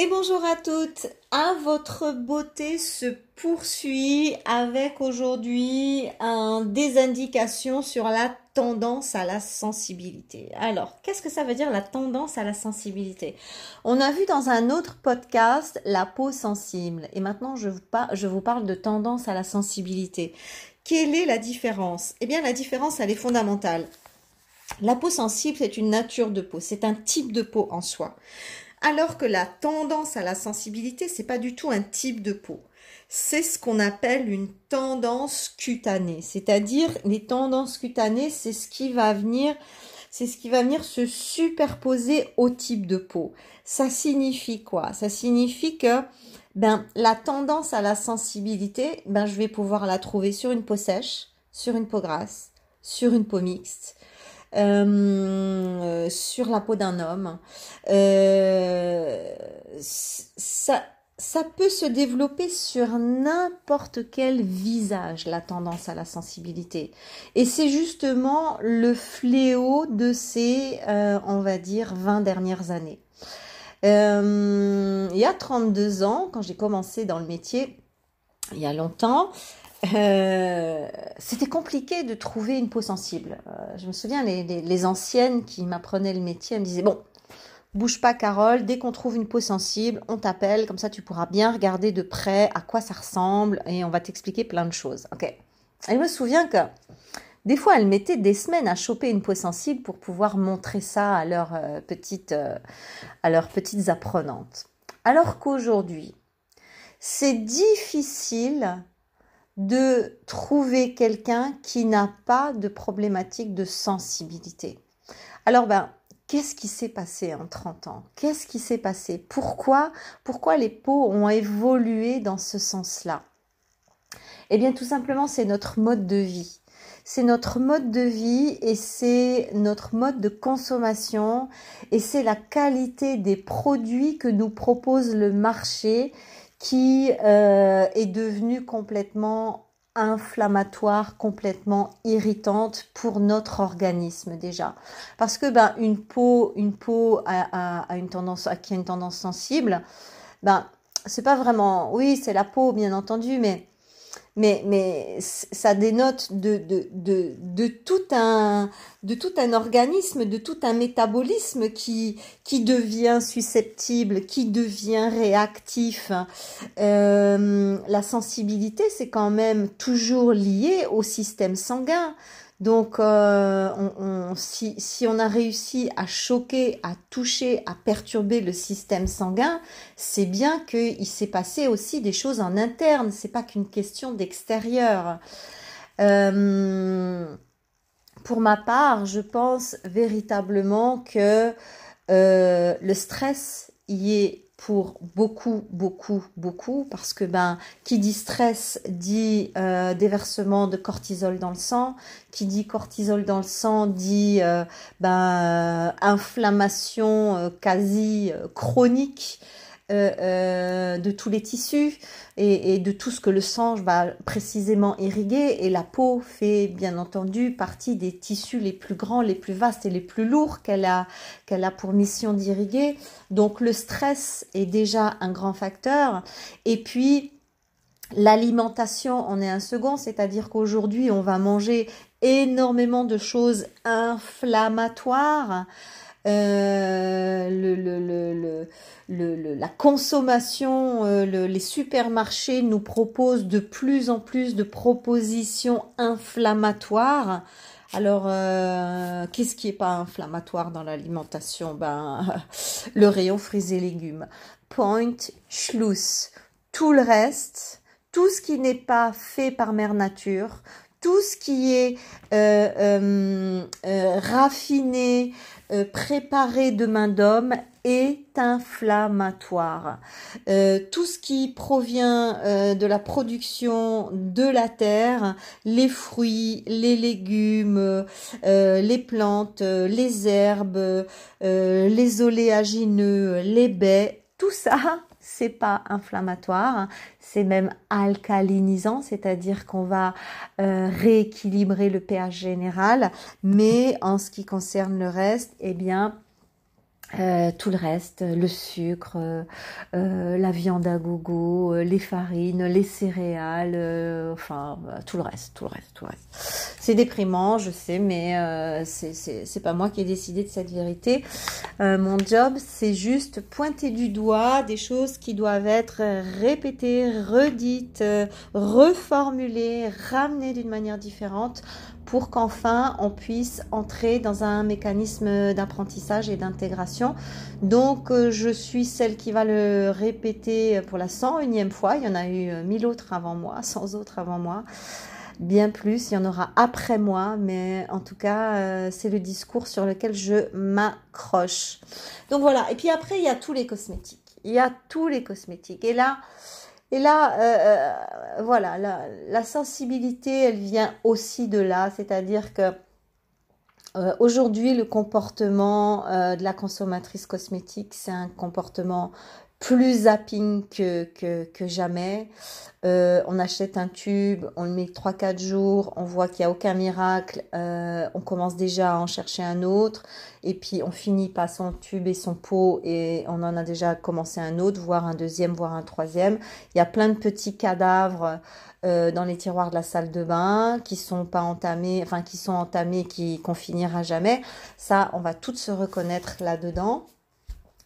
Et bonjour à toutes. À votre beauté se poursuit avec aujourd'hui un des indications sur la tendance à la sensibilité. Alors, qu'est-ce que ça veut dire la tendance à la sensibilité? On a vu dans un autre podcast la peau sensible et maintenant je vous, je vous parle de tendance à la sensibilité. Quelle est la différence? Eh bien, la différence, elle est fondamentale. La peau sensible, c'est une nature de peau, c'est un type de peau en soi. Alors que la tendance à la sensibilité, c'est pas du tout un type de peau. C'est ce qu'on appelle une tendance cutanée. C'est-à-dire, les tendances cutanées, c'est ce qui va venir, c'est ce qui va venir se superposer au type de peau. Ça signifie quoi? Ça signifie que, ben, la tendance à la sensibilité, ben, je vais pouvoir la trouver sur une peau sèche, sur une peau grasse, sur une peau mixte, euh, sur la peau d'un homme. Euh, ça, peut se développer sur n'importe quel visage, la tendance à la sensibilité. Et c'est justement le fléau de ces, euh, on va dire, 20 dernières années. il y a 32 ans, quand j'ai commencé dans le métier, il y a longtemps, euh, c'était compliqué de trouver une peau sensible. Euh, je me souviens, les, anciennes qui m'apprenaient le métier, elles me disaient, bon, bouge pas Carole, dès qu'on trouve une peau sensible, on t'appelle, comme ça tu pourras bien regarder de près à quoi ça ressemble et on va t'expliquer plein de choses. Ok? Et je me souviens que des fois, elles mettaient des semaines à choper une peau sensible pour pouvoir montrer ça à leurs, euh, petites, à leurs petites apprenantes. Alors qu'aujourd'hui, c'est difficile de trouver quelqu'un qui n'a pas de problématique de sensibilité. Alors ben, qu'est-ce qui s'est passé en 30 ans? Qu'est-ce qui s'est passé? Pourquoi pourquoi les peaux ont évolué dans ce sens-là? Eh bien tout simplement c'est notre mode de vie. C'est notre mode de vie et c'est notre mode de consommation et c'est la qualité des produits que nous propose le marché qui euh, est devenue complètement inflammatoire, complètement irritante pour notre organisme déjà. Parce que ben une peau, une peau a, une tendance, qui a une tendance sensible, ben c'est pas vraiment, oui c'est la peau bien entendu, mais mais, ça dénote de, tout un, de tout un organisme, de tout un métabolisme qui, qui devient susceptible, qui devient réactif. Euh, la sensibilité, c'est quand même toujours lié au système sanguin. Donc, euh, si, on a réussi à choquer, à toucher, à perturber le système sanguin, c'est bien qu'il s'est passé aussi des choses en interne. C'est pas qu'une question d'extérieur. Euh, pour ma part, je pense véritablement que euh, le stress y est pour beaucoup, beaucoup, beaucoup, parce que ben, qui dit stress dit euh, déversement de cortisol dans le sang, qui dit cortisol dans le sang dit euh, ben, inflammation euh, quasi chronique euh, euh, de tous les tissus et, de tout ce que le sang va précisément irriguer. Et la peau fait bien entendu partie des tissus les plus grands, les plus vastes et les plus lourds qu'elle a, qu'elle a pour mission d'irriguer. Donc le stress est déjà un grand facteur. Et puis L'alimentation en est un second, c'est-à-dire qu'aujourd'hui, on va manger énormément de choses inflammatoires. Euh, la consommation, euh, les supermarchés nous proposent de plus en plus de propositions inflammatoires. Alors, euh, qu'est-ce qui est pas inflammatoire dans l'alimentation? Ben, le rayon fruits et légumes. Point, Schluss. Tout le reste, tout ce qui n'est pas fait par mère nature, tout ce qui est euh, raffiné, euh, préparé de main d'homme est inflammatoire. Euh, tout ce qui provient euh, de la production de la terre, les fruits, les légumes, les plantes, les herbes, les oléagineux, les baies, tout ça c'est pas inflammatoire, c'est même alcalinisant, c'est-à-dire qu'on va euh, rééquilibrer le pH général, mais en ce qui concerne le reste, eh bien, euh, tout le reste, le sucre, euh, euh, la viande à gogo, les farines, les céréales, enfin tout le reste, tout le reste, tout le reste. C'est déprimant, je sais, mais c'est pas moi qui ai décidé de cette vérité. mon job, c'est juste pointer du doigt des choses qui doivent être répétées, redites, reformulées, ramenées d'une manière différente pour qu'enfin on puisse entrer dans un mécanisme d'apprentissage et d'intégration. Donc euh, je suis celle qui va le répéter pour la 101e fois. Il y en a eu euh, mille autres avant moi, 100 autres avant moi. Bien plus, il y en aura après moi, mais en tout cas, euh, c'est le discours sur lequel je m'accroche. Donc voilà, et puis après, il y a tous les cosmétiques. Il y a tous les cosmétiques. Et là, et là, euh, euh, voilà, la, sensibilité, elle vient aussi de là, c'est-à-dire que euh, aujourd'hui, le comportement de la consommatrice cosmétique, c'est un comportement plus zapping que, que, que jamais. Euh, on achète un tube, on le met 3-4 jours, on voit qu'il n'y a aucun miracle, euh, on commence déjà à en chercher un autre, et puis on finit par son tube et son pot, et on en a déjà commencé un autre, voire un deuxième, voire un troisième. Il y a plein de petits cadavres euh, dans les tiroirs de la salle de bain qui sont pas entamés, enfin qui sont entamés, qui qu'on finira jamais. Ça, on va toutes se reconnaître là-dedans.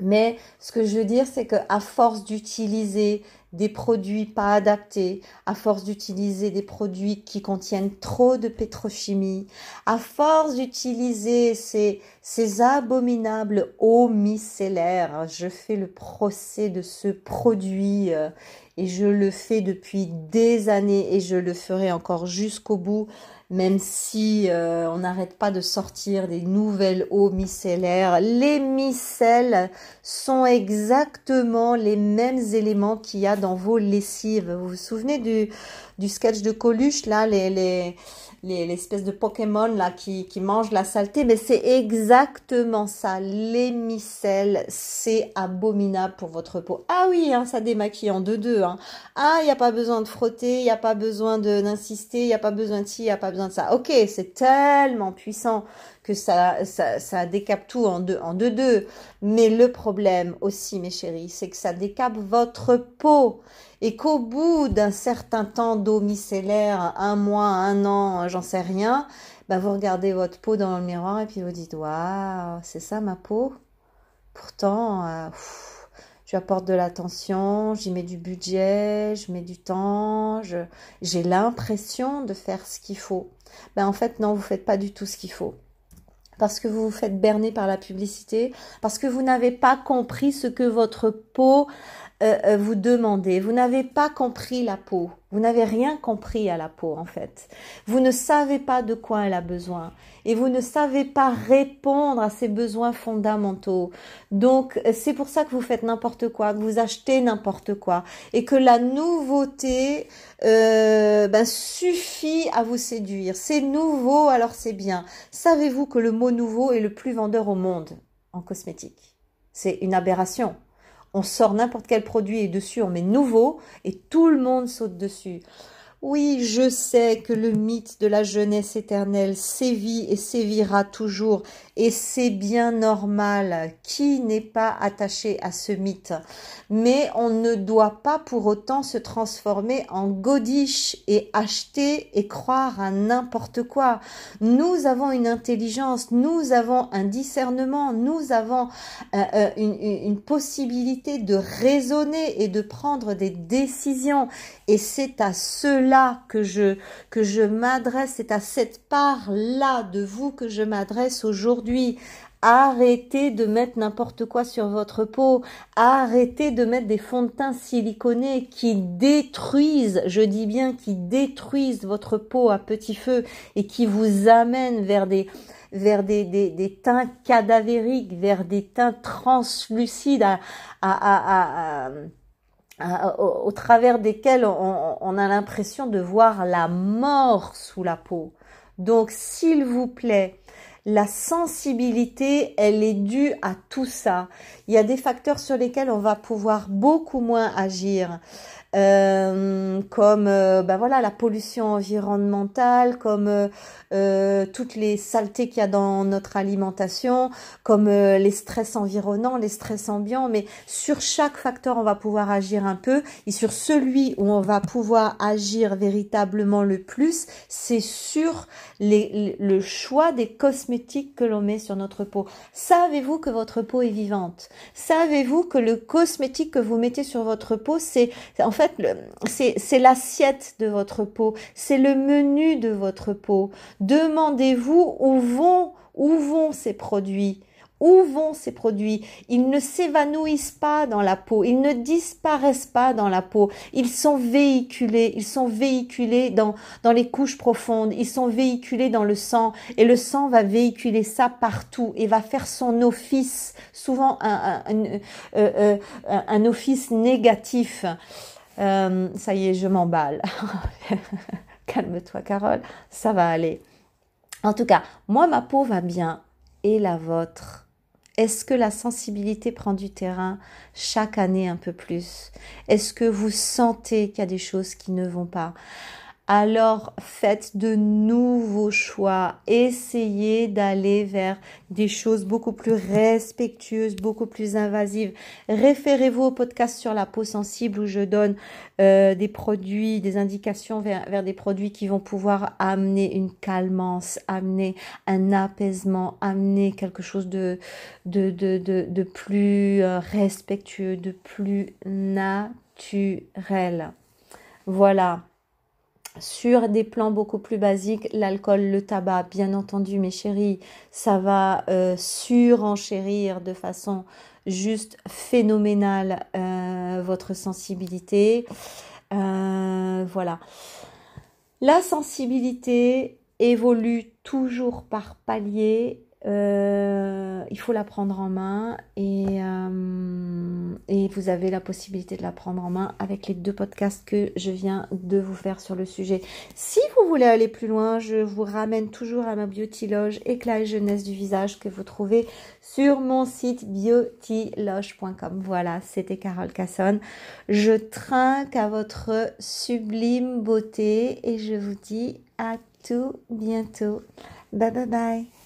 Mais ce que je veux dire, c'est que à force d'utiliser des produits pas adaptés, à force d'utiliser des produits qui contiennent trop de pétrochimie, à force d'utiliser ces, ces abominables eaux micellaires, je fais le procès de ce produit euh, et je le fais depuis des années et je le ferai encore jusqu'au bout même si euh, on n'arrête pas de sortir des nouvelles eaux micellaires. Les micelles sont exactement les mêmes éléments qu'il y a dans vos lessives. Vous vous souvenez du, sketch de Coluche, là, les, les l'espèce de Pokémon là qui, qui mangent la saleté, mais c'est exactement ça. Les micelles, c'est abominable pour votre peau. Ah oui, hein, ça démaquille en deux-deux. Hein. Ah, il n'y a pas besoin de frotter, il n'y a pas besoin d'insister, il n'y a pas besoin de ci, il n'y a pas besoin de ça. Ok, c'est tellement puissant que ça, ça, ça décape tout en deux, en deux, deux. Mais le problème aussi, mes chéris, c'est que ça décape votre peau et qu'au bout d'un certain temps d'eau micellaire, un mois, un an, j'en sais rien, bah vous regardez votre peau dans le miroir et puis vous dites waouh, c'est ça ma peau? Pourtant, euh, je apporte de l'attention, j'y mets du budget, je mets du temps, j'ai l'impression de faire ce qu'il faut. Ben en fait non, vous faites pas du tout ce qu'il faut parce que vous vous faites berner par la publicité, parce que vous n'avez pas compris ce que votre peau euh, euh, vous demandez. Vous n'avez pas compris la peau. Vous n'avez rien compris à la peau en fait. Vous ne savez pas de quoi elle a besoin et vous ne savez pas répondre à ses besoins fondamentaux. Donc c'est pour ça que vous faites n'importe quoi, que vous achetez n'importe quoi et que la nouveauté euh, ben, suffit à vous séduire. C'est nouveau alors c'est bien. Savez-vous que le mot nouveau est le plus vendeur au monde en cosmétique? C'est une aberration. On sort n'importe quel produit et dessus on met nouveau et tout le monde saute dessus. Oui, je sais que le mythe de la jeunesse éternelle sévit et sévira toujours, et c'est bien normal. Qui n'est pas attaché à ce mythe? Mais on ne doit pas pour autant se transformer en godiche et acheter et croire à n'importe quoi. Nous avons une intelligence, nous avons un discernement, nous avons euh, euh, une, une possibilité de raisonner et de prendre des décisions. Et c'est à cela que je, que je m'adresse, c'est à cette part-là de vous que je m'adresse aujourd'hui. Arrêtez de mettre n'importe quoi sur votre peau. Arrêtez de mettre des fonds de teint siliconés qui détruisent, je dis bien qui détruisent votre peau à petit feu et qui vous amènent vers des, vers des, des, des teints cadavériques, vers des teints translucides à au, travers desquels on, a l'impression de voir la mort sous la peau. Donc, s'il vous plaît, la sensibilité, elle est due à tout ça. Il y a des facteurs sur lesquels on va pouvoir beaucoup moins agir. Euh, comme euh, ben voilà la pollution environnementale, comme euh, toutes les saletés qu'il y a dans notre alimentation, comme les stress environnants, les stress ambiants. Mais sur chaque facteur, on va pouvoir agir un peu. Et sur celui où on va pouvoir agir véritablement le plus, c'est sur le choix des cosmétiques que l'on met sur notre peau. Savez-vous que votre peau est vivante? Savez-vous que le cosmétique que vous mettez sur votre peau, c'est en fait c'est l'assiette de votre peau, c'est le menu de votre peau. Demandez-vous où vont où vont ces produits où vont ces produits? Ils ne s'évanouissent pas dans la peau, ils ne disparaissent pas dans la peau, ils sont véhiculés, ils sont véhiculés dans, les couches profondes, ils sont véhiculés dans le sang, et le sang va véhiculer ça partout et va faire son office, souvent un, un, euh, euh, office négatif. Euh, ça y est, je m'emballe. Calme-toi, Carole, ça va aller. En tout cas, moi, ma peau va bien. Et la vôtre? Est-ce que la sensibilité prend du terrain chaque année un peu plus? Est-ce que vous sentez qu'il y a des choses qui ne vont pas? Alors faites de nouveaux choix. Essayez d'aller vers des choses beaucoup plus respectueuses, beaucoup plus invasives. Référez-vous au podcast sur la peau sensible où je donne euh, des produits, des indications vers, des produits qui vont pouvoir amener une calmance, amener un apaisement, amener quelque chose de, de, de, de, de plus euh, respectueux, de plus naturel. Voilà sur des plans beaucoup plus basiques, l'alcool, le tabac, bien entendu, mes chéris, ça va euh, surenchérir de façon juste phénoménale euh, votre sensibilité. Euh, voilà. La sensibilité évolue toujours par palier euh, il faut la prendre en main et, euh, et vous avez la possibilité de la prendre en main avec les deux podcasts que je viens de vous faire sur le sujet. Si vous voulez aller plus loin, je vous ramène toujours à ma beautyloge éclat et jeunesse du visage que vous trouvez sur mon site beautyloge.com. Voilà, c'était Carole Casson. Je trinque à votre sublime beauté et je vous dis à tout bientôt. Bye bye bye.